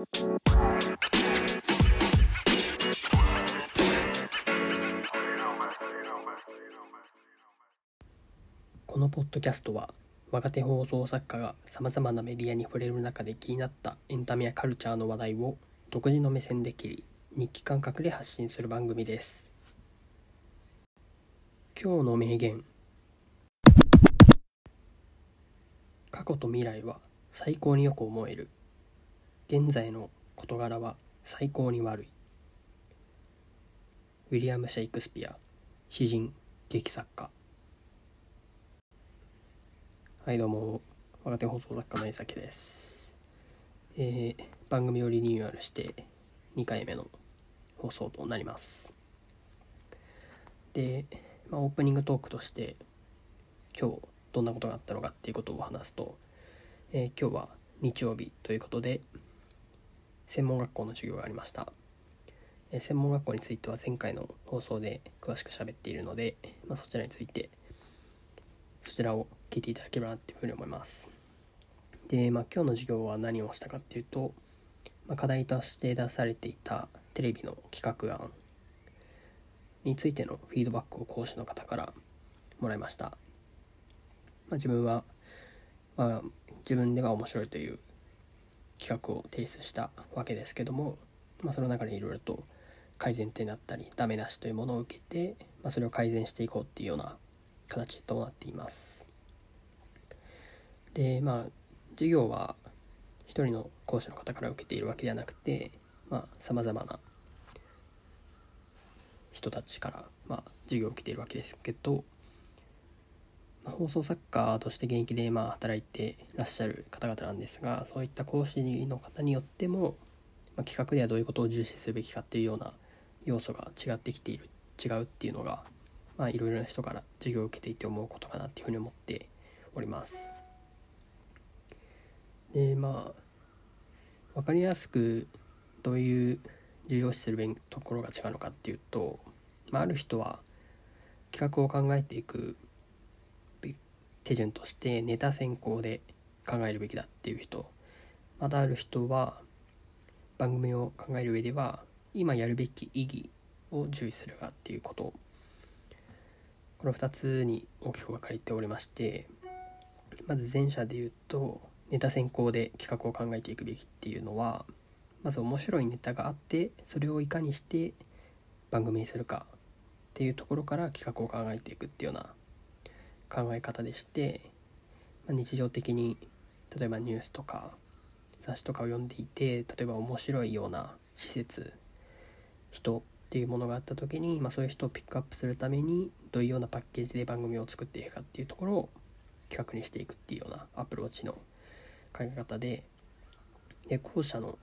このポッドキャストは若手放送作家がさまざまなメディアに触れる中で気になったエンタメやカルチャーの話題を独自の目線で切り日記感覚で発信する番組です。今日の名言。過去と未来は最高によく思える。現在の事柄は最高に悪い。ウィリアム・シェイクスピア詩人劇作家。はいどうも。若手放送作家の江崎です、えー番組をリニューアルして2回目の放送となります。で、まあ、オープニングトークとして今日どんなことがあったのかっていうことを話すと、えー今日は日曜日ということで専門学校の授業がありました。えー専門学校については前回の放送で詳しく喋っているので、まあ、そちらについてそちらを聞いていただければなっていうふうに思います。で、まあ、今日の授業は何をしたかっていうと、まあ、課題として出されていたテレビの企画案についてのフィードバックを講師の方からもらいました、まあ、自分は、まあ、自分では面白いという企画を提出したわけですけども、まあ、その中でいろいろと改善点だったりダメ出しというものを受けて、まあ、それを改善していこうっていうような形となっています。でまあ授業は一人の講師の方から受けているわけではなくてさまざ、まな人たちから、まあ、授業を受けているわけですけど、放送作家として現役でまあ働いてらっしゃる方々なんですがそういった講師の方によっても、まあ、企画ではどういうことを重視すべきかっていうような要素が違ってきている違うっていうのがまあいろいろな人から授業を受けていて思うことかなっていうふうに思っております。でまあ分かりやすくどういう重要視するべきところが違うのかっていうと、まあ、ある人は企画を考えていく手順としてネタ先行で考えるべきだっていう人。またある人は番組を考える上では今やるべき意義を重視するかっていうこと。この2つに大きく分かれておりましてまず前者で言うとネタ先行で企画を考えていくべきっていうのはまず面白いネタがあってそれをいかにして番組にするかっていうところから企画を考えていくっていうような考え方でして、まあ、日常的に例えばニュースとか雑誌とかを読んでいて例えば面白いような施設人っていうものがあった時に、まあ、そういう人をピックアップするためにどういうようなパッケージで番組を作っていくかっていうところを企画にしていくっていうようなアプローチの考え方でで後者の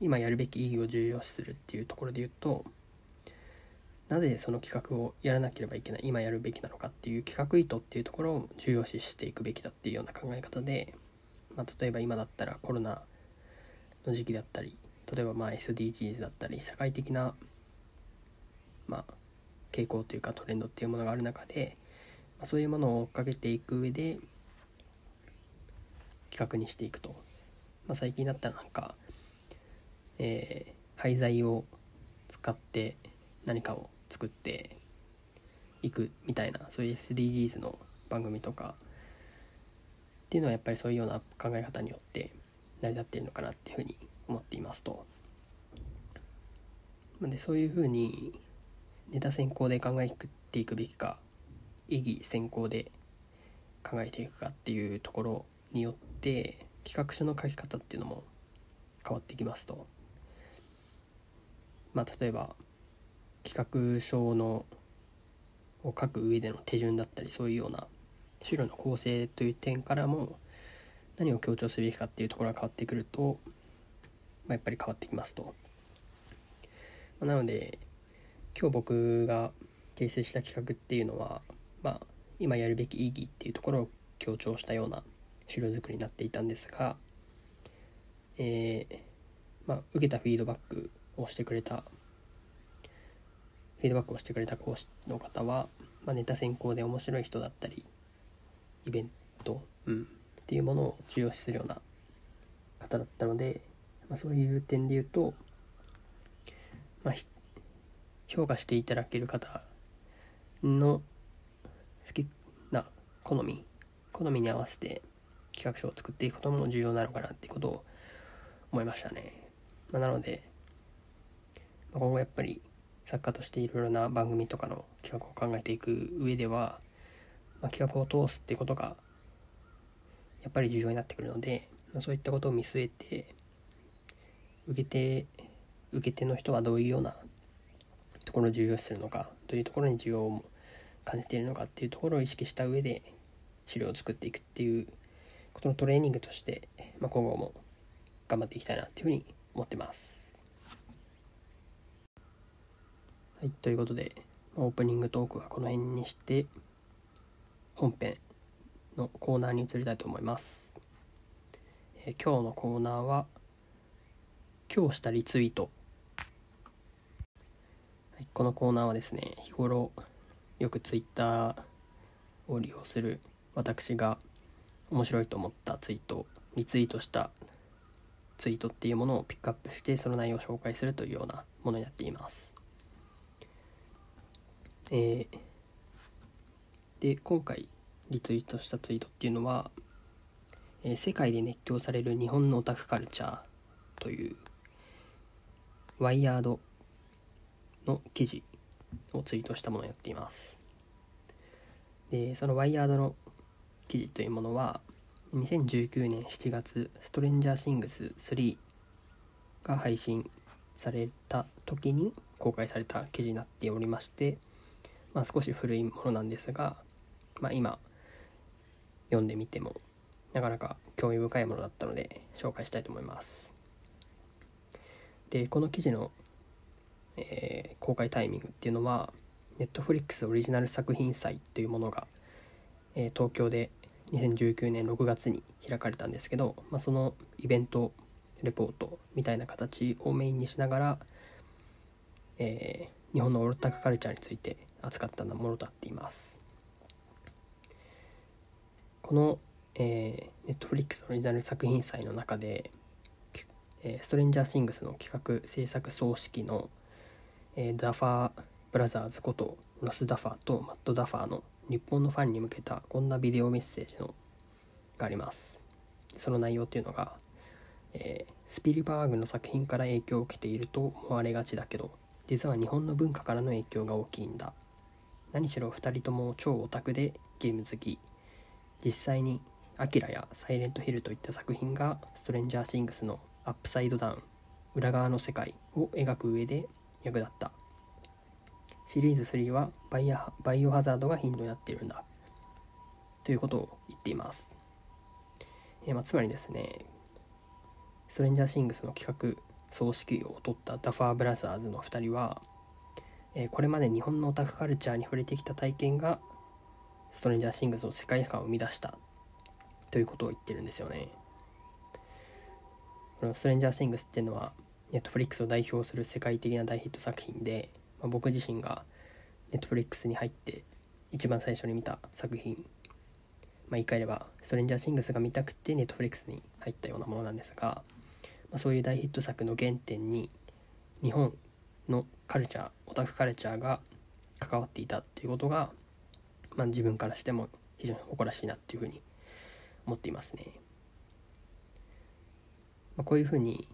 今やるべき意義を重要視するっていうところで言うとなぜその企画をやらなければいけない今やるべきなのかっていう企画意図っていうところを重要視していくべきだっていうような考え方で、まあ、例えば今だったらコロナの時期だったり例えばまあ SDGs だったり社会的なまあ傾向というかトレンドっていうものがある中で、まあ、そういうものを追っかけていく上で企画にしていくと、まあ、最近だったらなんか、えー廃材を使って何かを作っていくみたいなそういう SDGs の番組とかっていうのはやっぱりそういうような考え方によって成り立っているのかなっていうふうに思っていますと。でそういうふうにネタ先行で考えていくべきか意義先行で考えていくかっていうところによって企画書の書き方っていうのも変わってきますと。まあ例えば企画書のを書く上での手順だったりそういうような資料の構成という点からも何を強調すべきかっていうところが変わってくると、まあ、やっぱり変わってきますと。まあなので今日僕が提出した企画っていうのは、まあ、今やるべき意義っていうところを強調したような資料作りになっていたんですが、えーまあ、受けたフィードバックをしてくれたフィードバックをしてくれた講師の方は、まあ、ネタ先行で面白い人だったりイベント、うん、っていうものを重要視するような方だったので、まあ、そういう点で言うと、まあ、評価していただける方の好きな好み好みに合わせて企画書を作っていくことも重要なのかなっていうことを思いましたね、まあ、なので、まあ、今後やっぱり作家としていろいろな番組とかの企画を考えていく上では、まあ、企画を通すってことがやっぱり重要になってくるので、まあ、そういったことを見据えて受け手受け手の人はどういうようなところを重要視するのかどういうところに需要を感じているのかっていうところを意識した上で資料を作っていくっていうことのトレーニングとして、まあ、今後も頑張っていきたいなっていうふうに思ってます。はい、ということで、オープニングトークはこの辺にして本編のコーナーに移りたいと思います。えー、今日のコーナーは今日したリツイート、はい、このコーナーはですね日頃よくツイッターを利用する私が面白いと思ったツイートリツイートしたツイートっていうものをピックアップしてその内容を紹介するというようなものになっています。えー、で今回リツイートしたツイートっていうのは、えー、世界で熱狂される日本のオタクカルチャーというワイヤードの記事をツイートしたものをやっています。で、そのワイヤードの記事というものは、2019年7月、ストレンジャーシングス3が配信された時に公開された記事になっておりまして、まあ、少し古いものなんですが、まあ、今読んでみてもなかなか興味深いものだったので紹介したいと思います。でこの記事の、えー、公開タイミングっていうのは Netflix オリジナル作品祭というものが、えー、東京で2019年6月に開かれたんですけど、まあ、そのイベントレポートみたいな形をメインにしながら、えー、日本のオルタクカルチャーについて扱ったものとなっています。この、えー、Netflix オリジナル作品祭の中でえー、ストレンジャーシングスの企画制作総指揮の、えー、ダファーブラザーズことロス・ダファーとマット・ダファーの日本のファンに向けたこんなビデオメッセージのがあります。その内容っていうのが、えー、スピルバーグの作品から影響を受けていると思われがちだけど実は日本の文化からの影響が大きいんだ。何しろ2人とも超オタクでゲーム好き。実際に「アキラや「サイレントヒル」といった作品がストレンジャーシングスのアップサイドダウン裏側の世界を描く上で役立った。シリーズ3はバイアバイオハザードがヒントになっているんだ。ということを言っています、えー、まあ、つまりですねストレンジャーシングスの企画総指揮を取ったダファーブラザーズの2人は、えー、これまで日本のオタクカルチャーに触れてきた体験がストレンジャーシングスの世界観を生み出したということを言ってるんですよね。このストレンジャーシングスっていうのは、ネットフリックスを代表する世界的な大ヒット作品で、まあ、僕自身がネットフリックスに入って一番最初に見た作品、まあ、言い換えれば、ストレンジャーシングスが見たくてネットフリックスに入ったようなものなんですが、まあ、そういう大ヒット作の原点に、日本のカルチャー、オタクカルチャーが関わっていたっていうことが、まあ、自分からしても非常に誇らしいなっていうふうに思っていますね。まあ、こういうふうに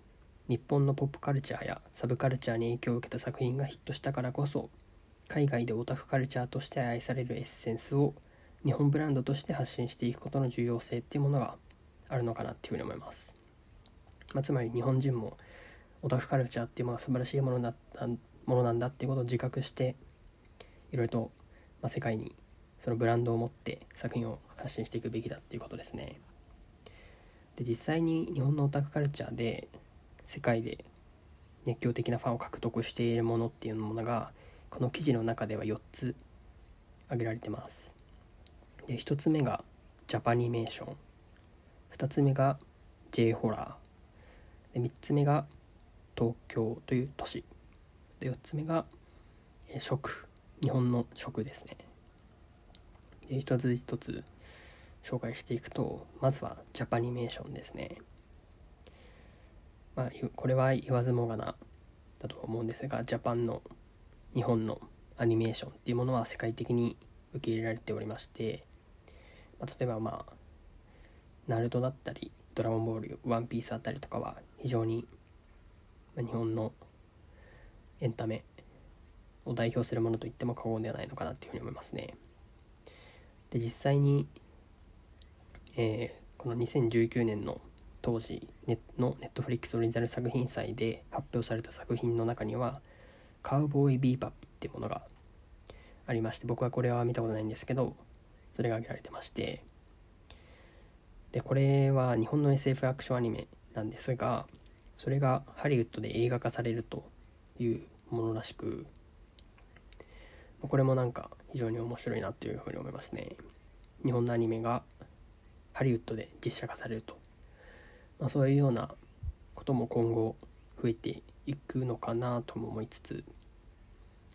日本のポップカルチャーやサブカルチャーに影響を受けた作品がヒットしたからこそ海外でオタクカルチャーとして愛されるエッセンスを日本ブランドとして発信していくことの重要性っていうものがあるのかなっていうふうに思います、まあ、つまり日本人もオタクカルチャーっていうものが素晴らしいものだったものなんだっていうことを自覚していろいろと、まあ、世界にそのブランドを持って作品を発信していくべきだっていうことですね。で実際に日本のオタクカルチャーで世界で熱狂的なファンを獲得しているものっていうものがこの記事の中では4つ挙げられてます。で1つ目がジャパニメーション。2つ目が J ホラー。で3つ目が東京という都市。で4つ目が食。日本の食ですね。で一つ一つ紹介していくとまずはジャパニメーションですね。まあ、これは言わずもがなだと思うんですがジャパンの日本のアニメーションっていうものは世界的に受け入れられておりまして、まあ、例えばまあナルトだったりドラゴンボールワンピースあたりとかは非常に日本のエンタメを代表するものと言っても過言ではないのかなっていうふうに思いますね。で実際に、えー、この2019年の当時のネットフリックスオリジナル作品祭で発表された作品の中には「カウボーイビーバップ」っていうものがありまして僕はこれは見たことないんですけどそれが挙げられてましてでこれは日本の SF アクションアニメなんですがそれがハリウッドで映画化されるというものらしくこれもなんか非常に面白いなというふうに思いますね。日本のアニメがハリウッドで実写化されると、まあ、そういうようなことも今後増えていくのかなとも思いつつ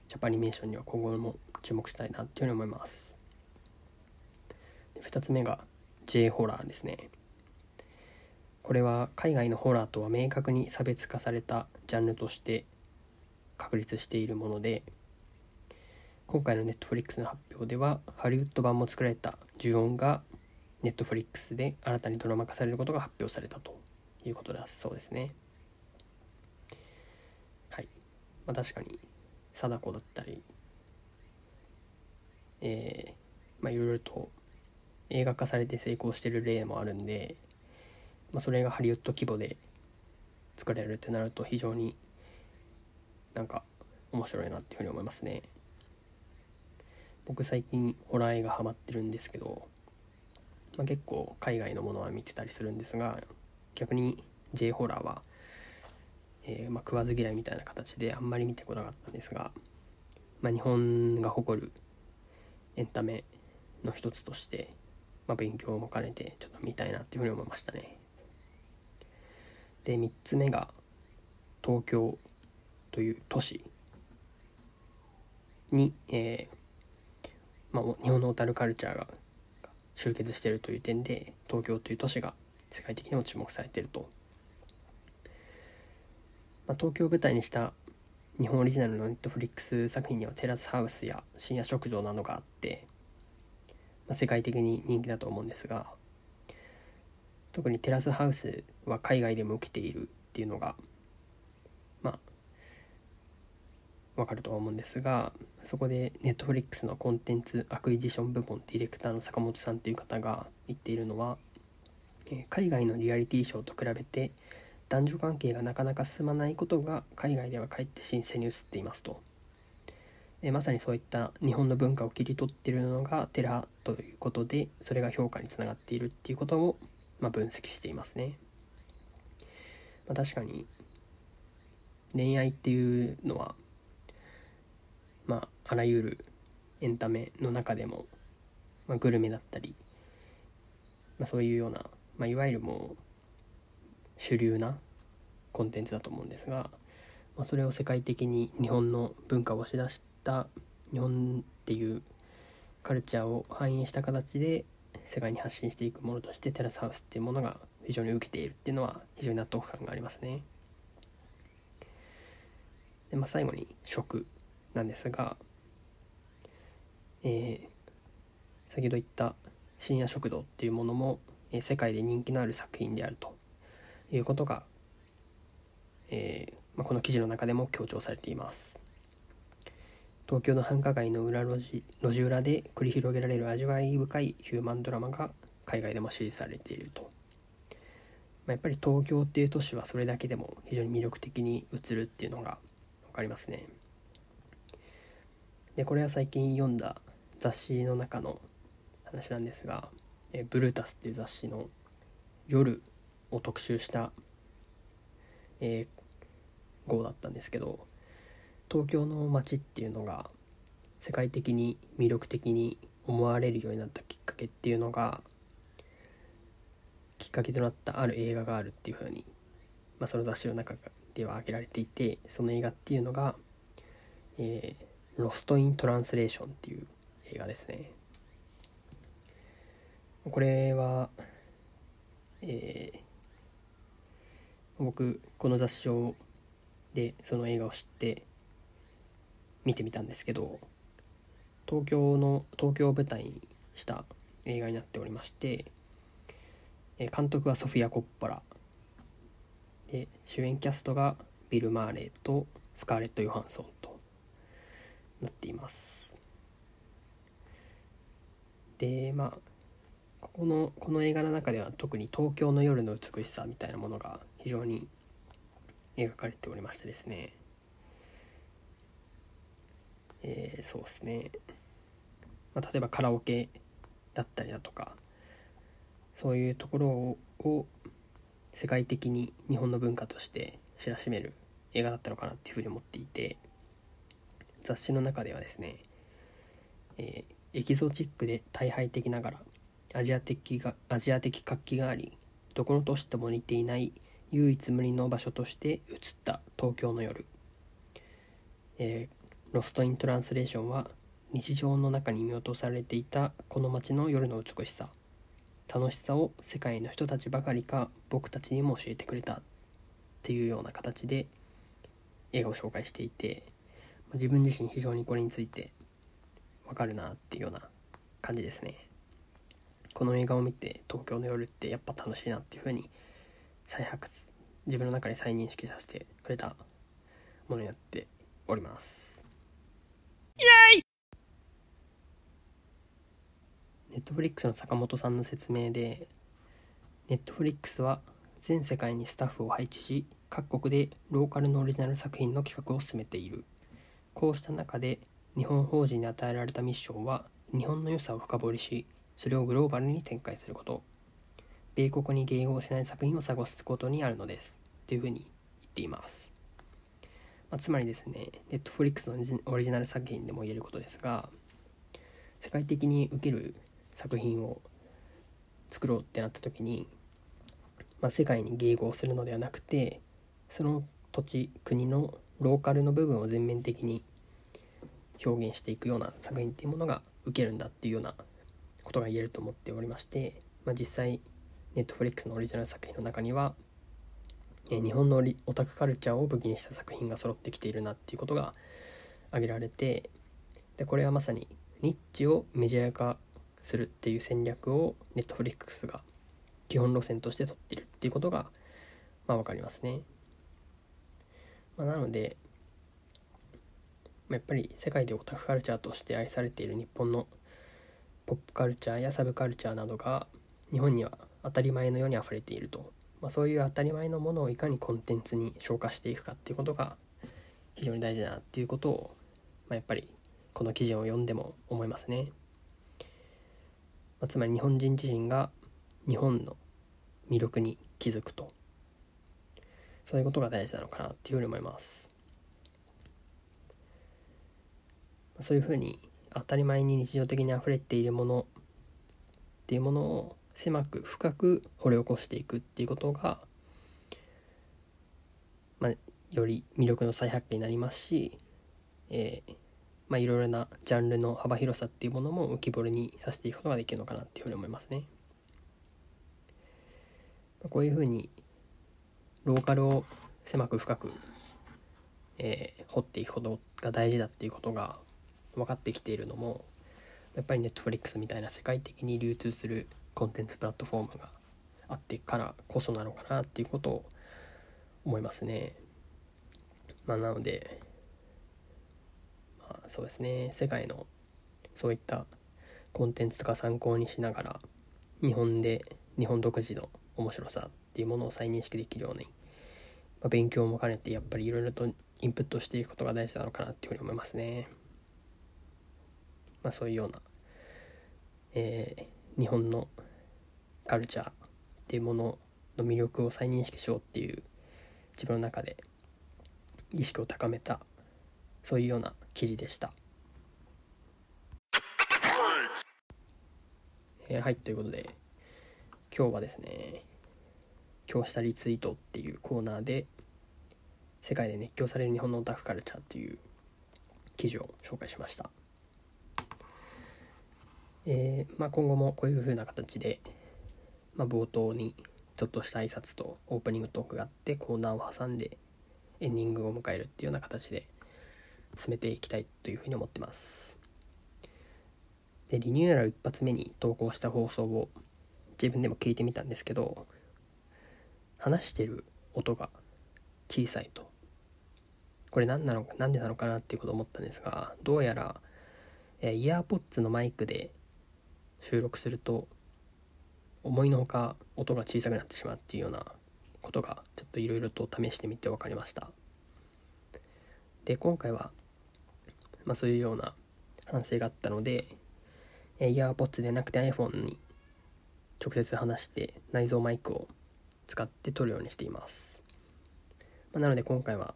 ジャパニメーションには今後も注目したいなというふうに思います。2つ目が J ホラーですね。これは海外のホラーとは明確に差別化されたジャンルとして確立しているもので今回の Netflix の発表ではハリウッド版も作られた「呪音」が Netflix で新たにドラマ化されることが発表されたということだそうですね。はい。まあ確かに貞子だったりえー、まあいろいろと映画化されて成功してる例もあるんで、まあ、それがハリウッド規模で作られるってなると非常になんか面白いなっていうふうに思いますね。僕最近ホラー映画ハマってるんですけど、まあ、結構海外のものは見てたりするんですが逆に J ホラーは、えー、まあ、食わず嫌いみたいな形であんまり見てこなかったんですが、まあ、日本が誇るエンタメの一つとして、ま、勉強も兼ねてちょっと見たいなっていうふうに思いましたね。で3つ目が東京という都市に、えー、まあ、日本の小樽カルチャーが集結しているという点で東京という都市が世界的にも注目されていると、まあ、東京を舞台にした日本オリジナルのネットフリックス作品にはテラスハウスや深夜食堂などがあって、まあ、世界的に人気だと思うんですが特にテラスハウスは海外でも受けているっていうのがまあわかるとは思うんですがそこでネットフリックスのコンテンツアクイジション部門ディレクターの坂本さんという方が言っているのは、え海外のリアリティショーと比べて男女関係がなかなか進まないことが海外ではかえって新鮮に映っていますと、えまさにそういった日本の文化を切り取っているのがテラハということでそれが評価につながっているっていうことを、まあ、分析していますね、まあ、確かに恋愛っていうのはまああらゆるエンタメの中でも、まあ、グルメだったり、まあ、そういうような、まあ、いわゆるもう主流なコンテンツだと思うんですが、まあ、それを世界的に日本の文化を押し出した日本っていうカルチャーを反映した形で世界に発信していくものとしてテラスハウスっていうものが非常に受けているっていうのは非常に納得感がありますね。でまあ、最後に食なんですが、えー、先ほど言った深夜食堂っていうものも、えー、世界で人気のある作品であるということが、えー、まあ、この記事の中でも強調されています東京の繁華街の裏路地路地裏で繰り広げられる味わい深いヒューマンドラマが海外でも支持されていると、まあ、やっぱり東京っていう都市はそれだけでも非常に魅力的に映るっていうのが分かりますね。でこれは最近読んだ雑誌の中の話なんですが「えブルータス」っていう雑誌の夜を特集した、えー、号だったんですけど東京の街っていうのが世界的に魅力的に思われるようになったきっかけっていうのがっかけとなったある映画があるっていうふうに、まあ、その雑誌の中では挙げられていてその映画っていうのが、えーロスト・イン・トランスレーションっていう映画ですね。これは、えー、僕この雑誌をでその映画を知って見てみたんですけど東京の東京を舞台にした映画になっておりまして監督はソフィア・コッポラ。で主演キャストがビル・マーレーとスカーレット・ヨハンソンとなっています。でまあここのこの映画の中では特に東京の夜の美しさみたいなものが非常に描かれておりましてですね。えー、そうですね、まあ、例えばカラオケだったりだとかそういうところを世界的に日本の文化として知らしめる映画だったのかなっていうふうに思っていて雑誌の中ではですね、えー、エキゾチックで大敗的ながらアジア的がアジア的活気がありどこの都市とも似ていない唯一無二の場所として映った東京の夜、えー、ロスト・イン・トランスレーションは日常の中に見落とされていたこの街の夜の美しさ。楽しさを世界の人たちばかりか僕たちにも教えてくれたっていうような形で映画を紹介していて自分自身非常にこれについてわかるなっていうような感じですね。この映画を見て東京の夜ってやっぱ楽しいなっていうふうに再発自分の中で再認識させてくれたものになっておりますイエイネットフリックスの坂本さんの説明でネットフリックスは全世界にスタッフを配置し各国でローカルのオリジナル作品の企画を進めている。こうした中で日本法人に与えられたミッションは日本の良さを深掘りしそれをグローバルに展開すること。米国に迎合しない作品を探すことにあるのです。というふうに言っています、まあ、つまりですねネットフリックスのオリジナル作品でも言えることですが世界的に受ける作品を作ろうってなった時に、まあ、世界に迎合するのではなくてその土地国のローカルの部分を全面的に表現していくような作品っていうものが受けるんだっていうようなことが言えると思っておりまして、まあ、実際ネットフリックスのオリジナル作品の中には、え日本のオタクカルチャーを武器にした作品が揃ってきているなっていうことが挙げられてでこれはまさにニッチをメジャー化するっていう戦略をネットフリックスが基本路線として取っているっていうことがまあ分かりますね。まあ、なので、まあ、やっぱり世界でオタクカルチャーとして愛されている日本のポップカルチャーやサブカルチャーなどが日本には当たり前のように溢れていると、まあ、そういう当たり前のものをいかにコンテンツに消化していくかっていうことが非常に大事だなっていうことを、まあ、やっぱりこの記事を読んでも思いますね、まあ、つまり日本人自身が日本の魅力に気づくと。そういうことが大事なのかなっていうふうに思います。そういうふうに当たり前に日常的に溢れているものっていうものを狭く深く掘り起こしていくっていうことが、まあ、より魅力の再発見になりますし、えー、まあ、いろいろなジャンルの幅広さっていうものも浮き彫りにさせていくことができるのかなっていうふうに思いますね。こういうふうにローカルを狭く深く、えー、掘っていくことが大事だっていうことが分かってきているのもやっぱりネットフリックスみたいな世界的に流通するコンテンツプラットフォームがあってからこそなのかなっていうことを思いますね。まあ、なので、あ、そうですね世界のそういったコンテンツとか参考にしながら日本で日本独自の面白さっていうものを再認識できるように、まあ、勉強も兼ねてやっぱりいろいろとインプットしていくことが大事なのかなっていうふうに思いますね。まあ、そういうような、えー、日本のカルチャーっていうものの魅力を再認識しようっていう自分の中で意識を高めたそういうような記事でした。えー、はいということで今日はですね今日したリツイートっていうコーナーで世界で熱狂される日本のオタクカルチャーっていう記事を紹介しました。えー、まあ、今後もこういう風な形で、まあ、冒頭にちょっとした挨拶とオープニングトークがあってコーナーを挟んでエンディングを迎えるっていうような形で進めていきたいというふうに思ってます。でリニューアル一発目に投稿した放送を自分でも聞いてみたんですけど話してる音が小さいと。これ何なのなんでなのかなっていうことを思ったんですがどうやらえイヤーポッツのマイクで収録すると思いのほか音が小さくなってしまうっていうようなことがちょっといろいろと試してみて分かりました。で今回は、まあ、そういうような反省があったのでイヤーポッツでなくて iPhone に直接話して内蔵マイクを使って撮るようにしています、まあ、なので今回は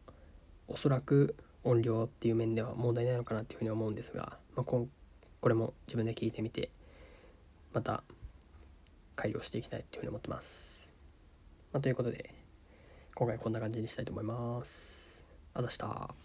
おそらく音量っていう面では問題ないのかなっていうふうに思うんですが、まあ、ここれも自分で聞いてみてまた改良していきたいっていうふうに思ってます。まあ、ということで、今回こんな感じにしたいと思います。あざした。